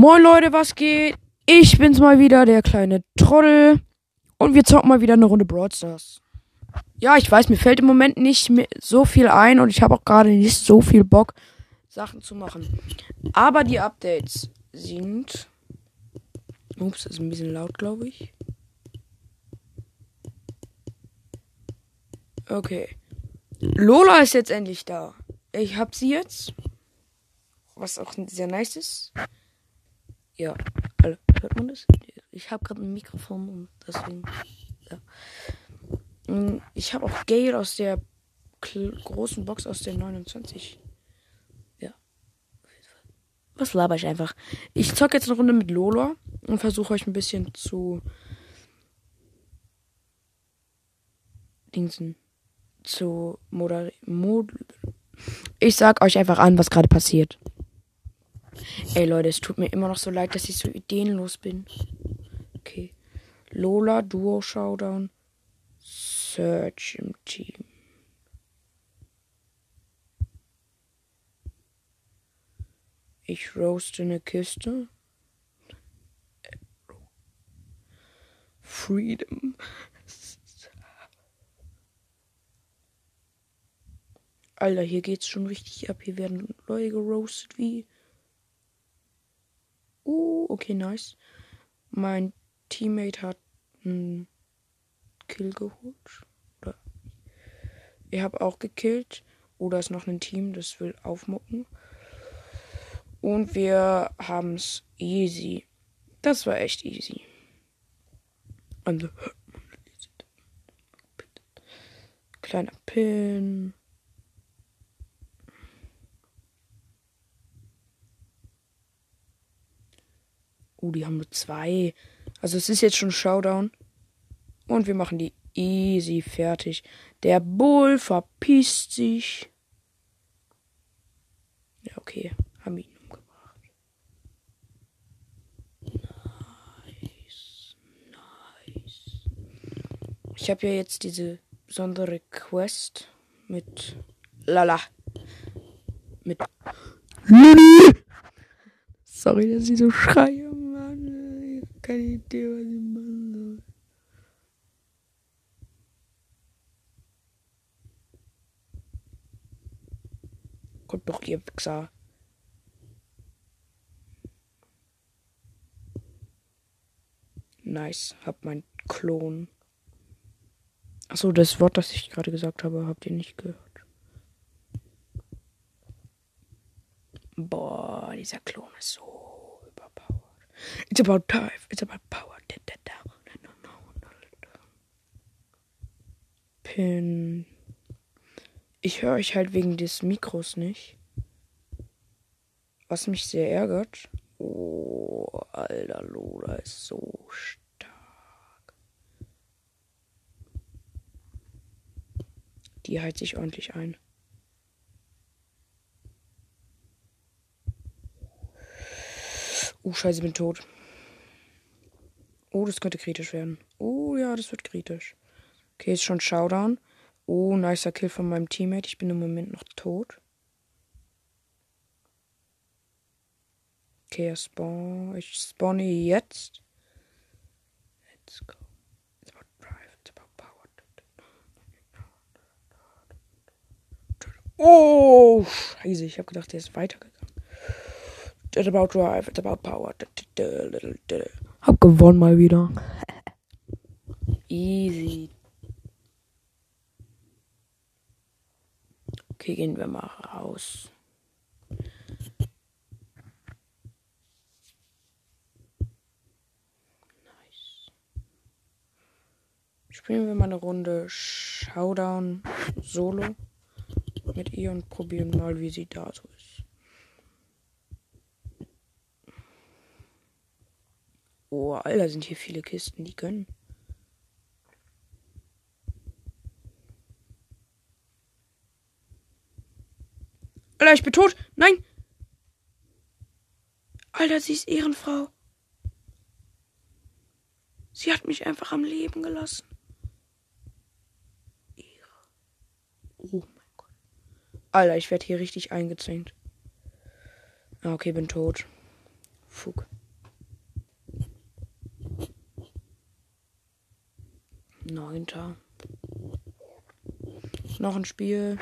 Moin Leute, was geht? Ich bin's mal wieder, der kleine Trottel. Und wir zocken mal wieder eine Runde Brawl Stars. Ja, ich weiß, mir fällt im Moment nicht so viel ein und ich habe auch gerade nicht so viel Bock, Sachen zu machen. Aber die Updates sind. Ups, das ist ein bisschen laut, glaube ich. Okay. Lola ist jetzt endlich da. Ich hab sie jetzt. Was auch sehr nice ist. Ja. Hört man das? Ich habe gerade ein Mikrofon und deswegen. Ja. Ich habe auch Gale aus der großen Box aus der 29. Ja. Was laber ich einfach? Ich zocke jetzt eine Runde mit Lola und versuche euch ein bisschen zu. Dingsen. Zu moder. Mod ich sag euch einfach an, was gerade passiert. Ey Leute, es tut mir immer noch so leid, dass ich so ideenlos bin. Okay. Lola, Duo Showdown. Search im Team. Ich roaste eine Kiste. Freedom. Alter, hier geht's schon richtig ab. Hier werden Leute geroastet wie. Uh, okay, nice. Mein Teammate hat einen Kill geholt. Oder ich habe auch gekillt. Oder ist noch ein Team, das will aufmucken. Und wir haben es easy. Das war echt easy. Also, kleiner Pin. Oh, die haben nur zwei. Also es ist jetzt schon Showdown. Und wir machen die easy fertig. Der Bull verpisst sich. Ja, okay. Haben ihn umgebracht. Nice. Nice. Ich habe ja jetzt diese besondere Quest mit Lala. Mit Sorry, dass ich so schreie keine Idee, was ich machen soll. Kommt doch ihr Wichser. Nice, hab mein Klon. Achso, das Wort, das ich gerade gesagt habe, habt ihr nicht gehört. Boah, dieser Klon ist so It's about time. It's about power. Pin. Ich höre euch halt wegen des Mikros nicht. Was mich sehr ärgert. Oh, alter Lola ist so stark. Die heilt sich ordentlich ein. Oh, scheiße, bin tot. Oh, das könnte kritisch werden. Oh, ja, das wird kritisch. Okay, ist schon Showdown. Oh, nicer Kill von meinem Teammate. Ich bin im Moment noch tot. Okay, spawn. Ich spawne jetzt. Let's go. It's about drive. It's about power. Oh, scheiße. Ich habe gedacht, der ist weitergegangen. It's about drive, it's about power. Hab gewonnen mal wieder. Easy. Okay, gehen wir mal raus. Nice. Spielen wir mal eine Runde Showdown Solo mit ihr und probieren mal, wie sie da so ist. Oh, Alter, sind hier viele Kisten, die können. Alter, ich bin tot. Nein. Alter, sie ist Ehrenfrau. Sie hat mich einfach am Leben gelassen. Ehre. Oh mein Gott. Alter, ich werde hier richtig eingezwängt. Ah, okay, bin tot. Fug. Neunter. Noch ein Spiel.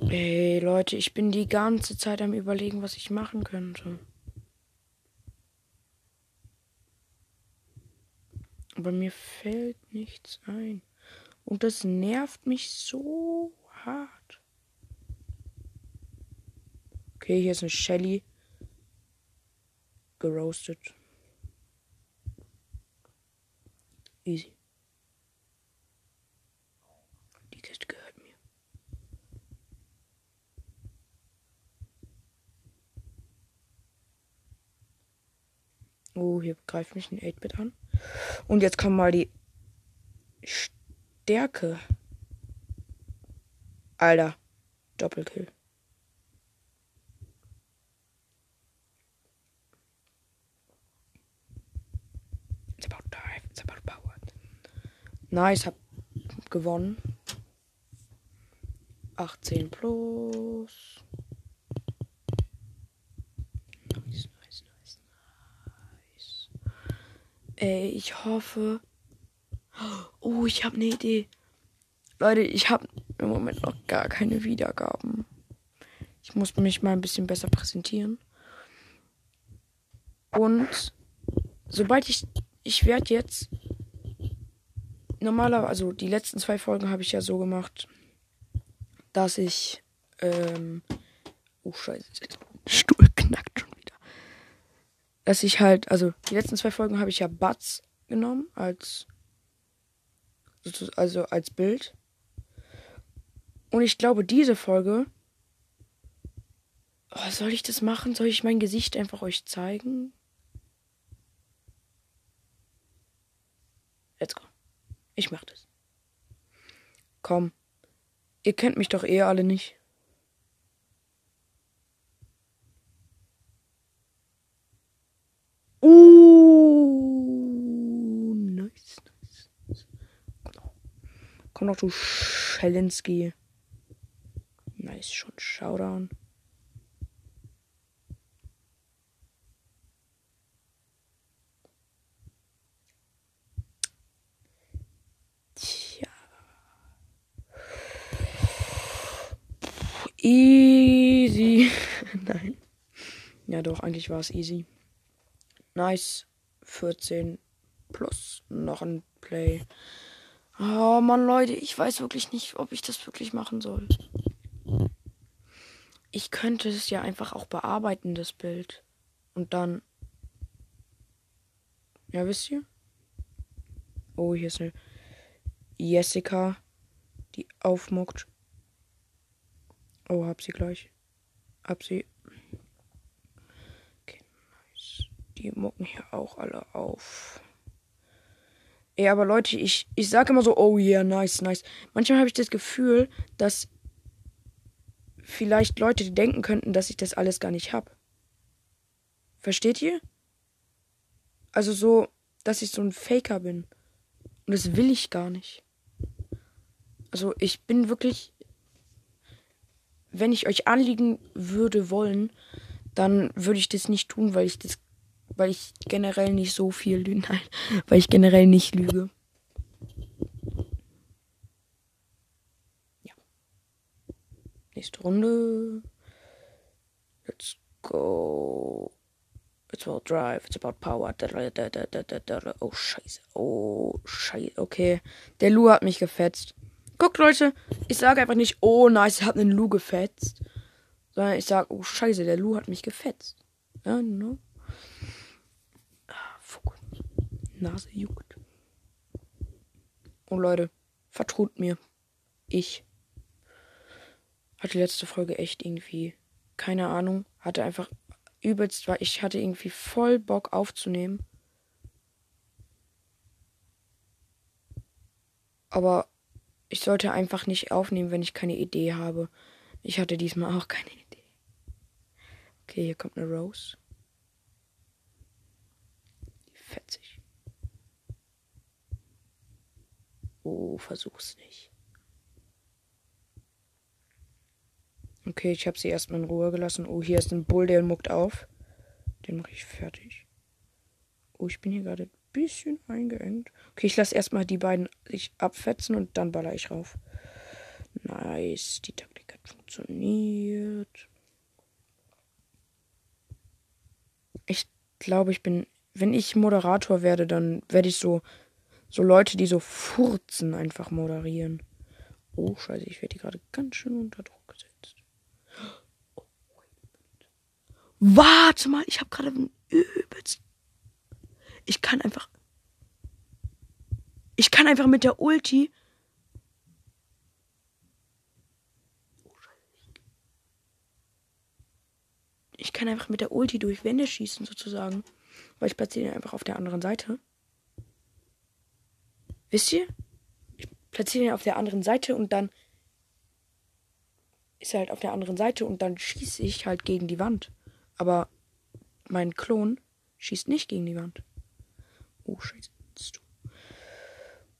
Ey, Leute, ich bin die ganze Zeit am überlegen, was ich machen könnte. Aber mir fällt nichts ein. Und das nervt mich so hart. Okay, hier ist eine Shelly. Geroastet. Easy. Die Kiste gehört mir. Oh, hier greift mich ein 8-Bit an. Und jetzt kommt mal die Stärke. Alter. Doppelkill. It's about time. It's about power. Nice, hab gewonnen. 18 plus. Nice, nice, nice, nice. Ey, ich hoffe. Oh, ich habe eine Idee. Leute, ich habe im Moment noch gar keine Wiedergaben. Ich muss mich mal ein bisschen besser präsentieren. Und sobald ich. Ich werde jetzt. Normalerweise, also die letzten zwei Folgen habe ich ja so gemacht, dass ich. Ähm, oh, Scheiße. Stuhl knackt schon wieder. Dass ich halt. Also die letzten zwei Folgen habe ich ja Butts genommen als. Also als Bild. Und ich glaube, diese Folge. Oh, soll ich das machen? Soll ich mein Gesicht einfach euch zeigen? Let's go. Ich mach das. Komm. Ihr kennt mich doch eh alle nicht. Uh, nice, nice. Komm doch, du Schelinski. Nice, schon Showdown. Easy. Nein. Ja, doch, eigentlich war es easy. Nice. 14 plus noch ein Play. Oh Mann, Leute, ich weiß wirklich nicht, ob ich das wirklich machen soll. Ich könnte es ja einfach auch bearbeiten, das Bild. Und dann. Ja, wisst ihr? Oh, hier ist eine Jessica, die aufmuckt. Oh, hab sie gleich. Hab sie. Okay, nice. Die mucken hier auch alle auf. Ey, aber Leute, ich, ich sag immer so, oh yeah, nice, nice. Manchmal habe ich das Gefühl, dass vielleicht Leute denken könnten, dass ich das alles gar nicht hab. Versteht ihr? Also so, dass ich so ein Faker bin. Und das will ich gar nicht. Also ich bin wirklich, wenn ich euch anliegen würde wollen, dann würde ich das nicht tun, weil ich das, weil ich generell nicht so viel lüge. Nein, weil ich generell nicht lüge. Ja. Nächste Runde. Let's go. It's about drive, it's about power. Oh, scheiße. Oh, scheiße. Okay. Der Lu hat mich gefetzt. Guckt, Leute, ich sage einfach nicht, oh, nice, ich habe einen Lu gefetzt. Sondern ich sage, oh, scheiße, der Lu hat mich gefetzt. Ja, no. Ah, fuck. Nase juckt. Und Leute, vertraut mir. Ich hatte letzte Folge echt irgendwie, keine Ahnung, hatte einfach übelst, weil ich hatte irgendwie voll Bock aufzunehmen. Aber ich sollte einfach nicht aufnehmen, wenn ich keine Idee habe. Ich hatte diesmal auch keine Idee. Okay, hier kommt eine Rose. Die fetzig. Oh, versuch's nicht. Okay, ich habe sie erstmal in Ruhe gelassen. Oh, hier ist ein Bull, der muckt auf. Den mache ich fertig. Oh, ich bin hier gerade ein bisschen eingeengt. Okay, ich lasse erstmal die beiden sich abfetzen und dann baller ich rauf. Nice, die Taktik hat funktioniert. Ich glaube, ich bin, wenn ich Moderator werde, dann werde ich so, so Leute, die so furzen, einfach moderieren. Oh, scheiße, ich werde hier gerade ganz schön unter Druck gesetzt. Warte mal, ich habe gerade übelst. Ich kann einfach. Ich kann einfach mit der Ulti ich kann einfach mit der Ulti durch Wände schießen, sozusagen. Weil ich platziere ihn einfach auf der anderen Seite. Wisst ihr? Ich platziere ihn auf der anderen Seite und dann ist er halt auf der anderen Seite und dann schieße ich halt gegen die Wand. Aber mein Klon schießt nicht gegen die Wand. Oh, scheiße.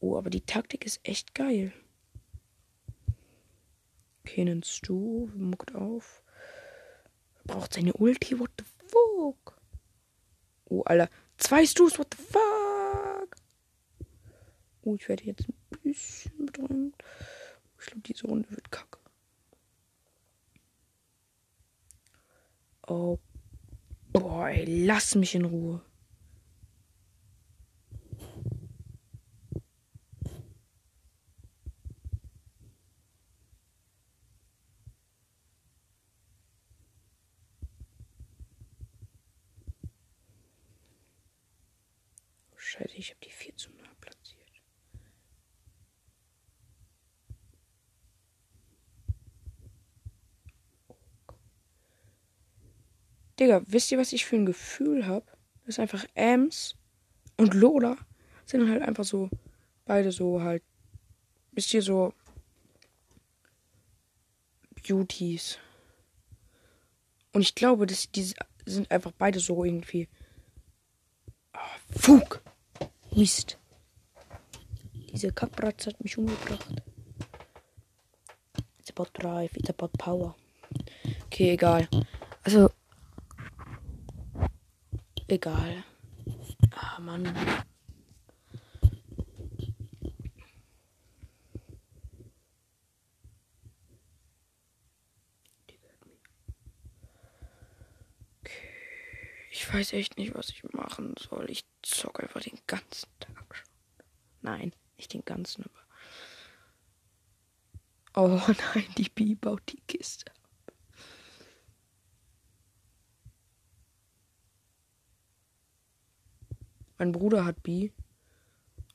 Oh, aber die Taktik ist echt geil. Kennen Stu muckt auf braucht seine Ulti. What the fuck? Oh, Alter. Zwei Stus. What the fuck? Oh, ich werde jetzt ein bisschen bedrängt. Ich glaube, diese Runde wird kacke. Oh. Boah, ey, lass mich in Ruhe. Scheiße, ich habe die viel zu nah platziert. Digga, wisst ihr, was ich für ein Gefühl habe? Das ist einfach Ems und Lola sind halt einfach so, beide so halt, wisst ihr, so Beauties. Und ich glaube, dass die sind einfach beide so irgendwie. Oh, Fug! Mist. Diese Kackbratz hat mich umgebracht. It's about drive, it's about power. Okay, egal. Also. Egal. Ah, Mann. Ich weiß echt nicht, was ich machen soll. Ich zocke einfach den ganzen Tag schon. Nein, nicht den ganzen, aber. Oh nein, die Bi baut die Kiste Mein Bruder hat Bi.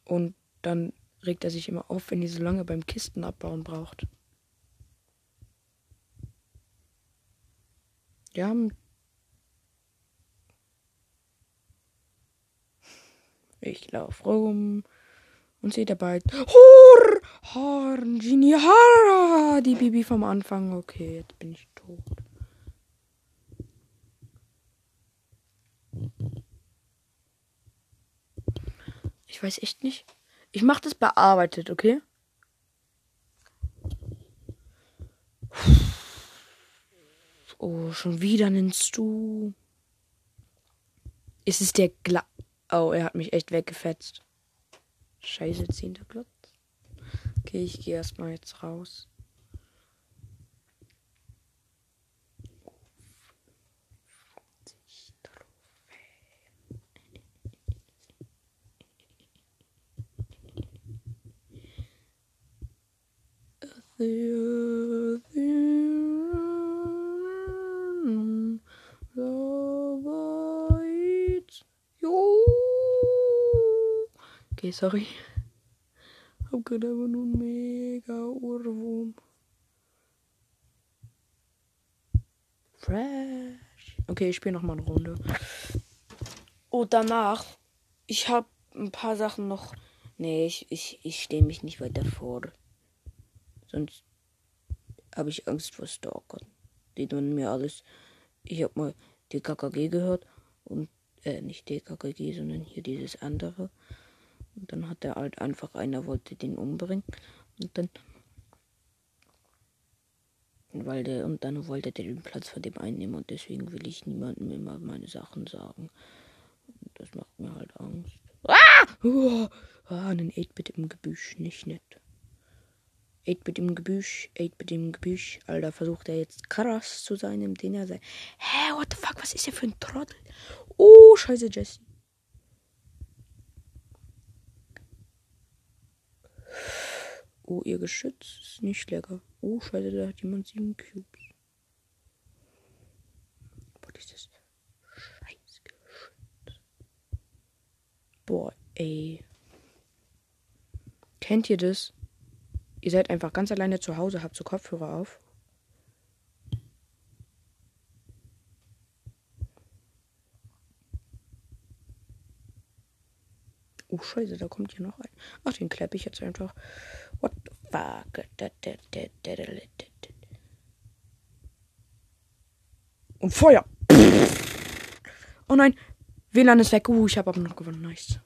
Und dann regt er sich immer auf, wenn die so lange beim Kisten abbauen braucht. Ja, Ich laufe rum und sehe dabei Hor, Horn, Genie, Hara, die Bibi vom Anfang. Okay, jetzt bin ich tot. Ich weiß echt nicht. Ich mache das bearbeitet, okay? Oh, schon wieder nennst du. Ist es der Gla Oh, er hat mich echt weggefetzt. Scheiße, zehnter Platz. Okay, ich gehe erstmal jetzt raus. Okay, sorry. Hab gerade einfach nur mega Ohrwurm. Fresh. Okay, ich spiele noch mal eine Runde. Und danach, ich habe ein paar Sachen noch. Nee, ich, ich, ich stehe mich nicht weiter vor. Sonst habe ich Angst vor Stalkern. Die tun mir alles. Ich habe mal DKKG gehört und äh, nicht DKKG, sondern hier dieses andere. Und dann hat er halt einfach einer wollte den umbringen. Und dann Weil der, und dann wollte der den Platz von dem einnehmen und deswegen will ich niemandem immer meine Sachen sagen. Das macht mir halt Angst. Ah! Oh, ah, ein 8-Bit im Gebüsch, nicht nett. 8-Bit im Gebüsch, 8-Bit im Gebüsch. Alter, versucht er jetzt krass zu sein, im den er sei. Hä, what the fuck, was ist er für ein Trottel? Oh, scheiße, Jesse. Oh, ihr Geschütz ist nicht lecker. Oh, scheiße, da hat jemand sieben Cubes. Boah, dieses scheiß Geschütz. Boah, ey. Kennt ihr das? Ihr seid einfach ganz alleine zu Hause, habt so Kopfhörer auf. Oh, scheiße, da kommt hier noch ein. Ach, den klappe ich jetzt einfach. What the fuck? Und Feuer! Oh nein! WLAN ist weg. Uh, ich habe aber noch gewonnen. Nice.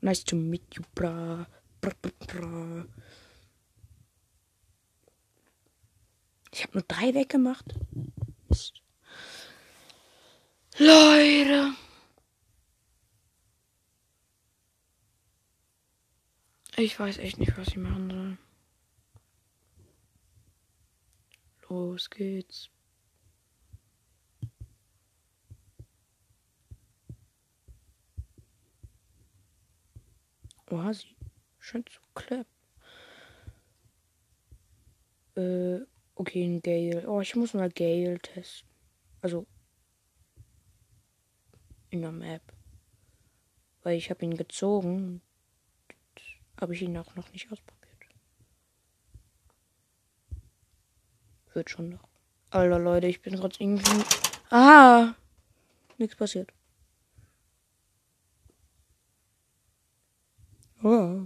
Nice to meet you, bra. bra, bra, bra. Ich habe nur drei weggemacht. Mist. Leute. Ich weiß echt nicht, was ich machen soll. Los geht's. Oh, sie scheint zu klappen. Äh, okay, ein Gale. Oh, ich muss mal Gale testen. Also in der Map. Weil ich habe ihn gezogen habe ich ihn auch noch nicht ausprobiert. Wird schon noch. Alter Leute, ich bin gerade irgendwie. Ah! Nichts passiert. Oh.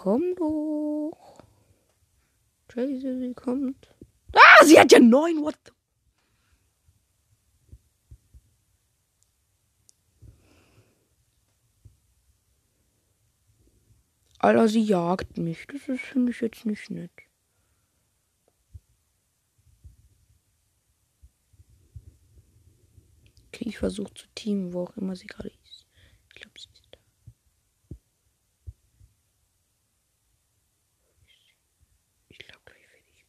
Komm doch. Scheiße, sie kommt. Ah, sie hat ja neun. What the Alter, sie jagt mich. Das ist für mich jetzt nicht nett. Okay, ich versuche zu teamen, wo auch immer sie gerade ist. Ich glaube, sie ist da. Ich glaube, gleich werde ich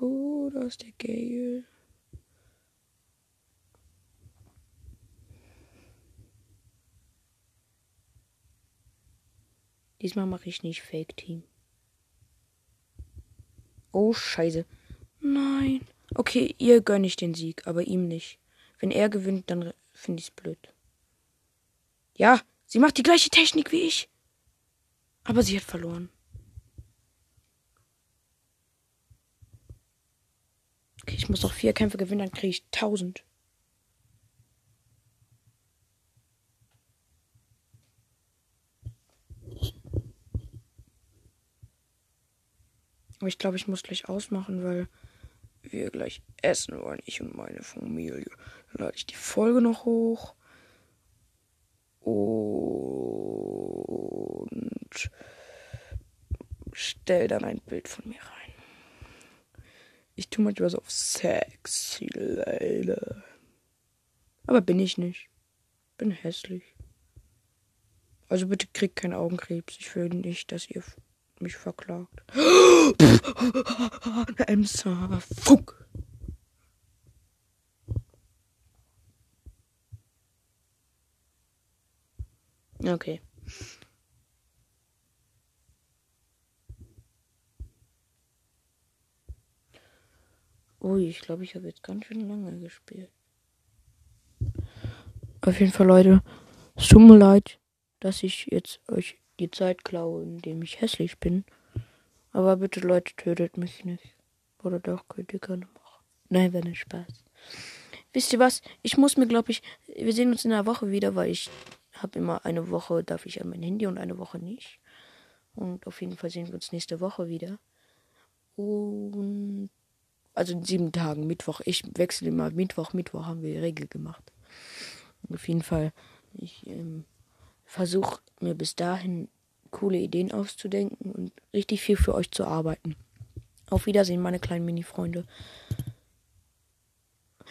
umbauen. Oh, da ist der Gale. Diesmal mache ich nicht Fake Team. Oh, scheiße. Nein. Okay, ihr gönne ich den Sieg, aber ihm nicht. Wenn er gewinnt, dann finde ich es blöd. Ja, sie macht die gleiche Technik wie ich. Aber sie hat verloren. Okay, ich muss noch vier Kämpfe gewinnen, dann kriege ich 1000. Aber ich glaube, ich muss gleich ausmachen, weil wir gleich essen wollen. Ich und meine Familie. Dann lade ich die Folge noch hoch. Und stell dann ein Bild von mir rein. Ich tue manchmal so auf sexy Leute. Aber bin ich nicht. Bin hässlich. Also bitte kriegt keinen Augenkrebs. Ich will nicht, dass ihr mich verklagt. Emser. Fuck. Okay. Ui, ich glaube, ich habe jetzt ganz schön lange gespielt. Auf jeden Fall, Leute, es tut mir leid, dass ich jetzt euch die Zeit klaue, indem ich hässlich bin. Aber bitte, Leute, tötet mich nicht. Oder doch, könnt ihr gerne machen. Nein, wäre nicht Spaß. Wisst ihr was? Ich muss mir, glaube ich, wir sehen uns in einer Woche wieder, weil ich habe immer eine Woche, darf ich an mein Handy und eine Woche nicht. Und auf jeden Fall sehen wir uns nächste Woche wieder. Und also in sieben Tagen, Mittwoch. Ich wechsle immer Mittwoch, Mittwoch haben wir die Regel gemacht. Auf jeden Fall. Ich ähm, versuche mir bis dahin coole Ideen auszudenken und richtig viel für euch zu arbeiten. Auf Wiedersehen, meine kleinen Mini-Freunde.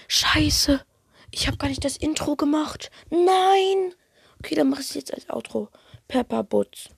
Scheiße! Ich habe gar nicht das Intro gemacht. Nein! Okay, dann mache ich es jetzt als Outro. Pepper Butz.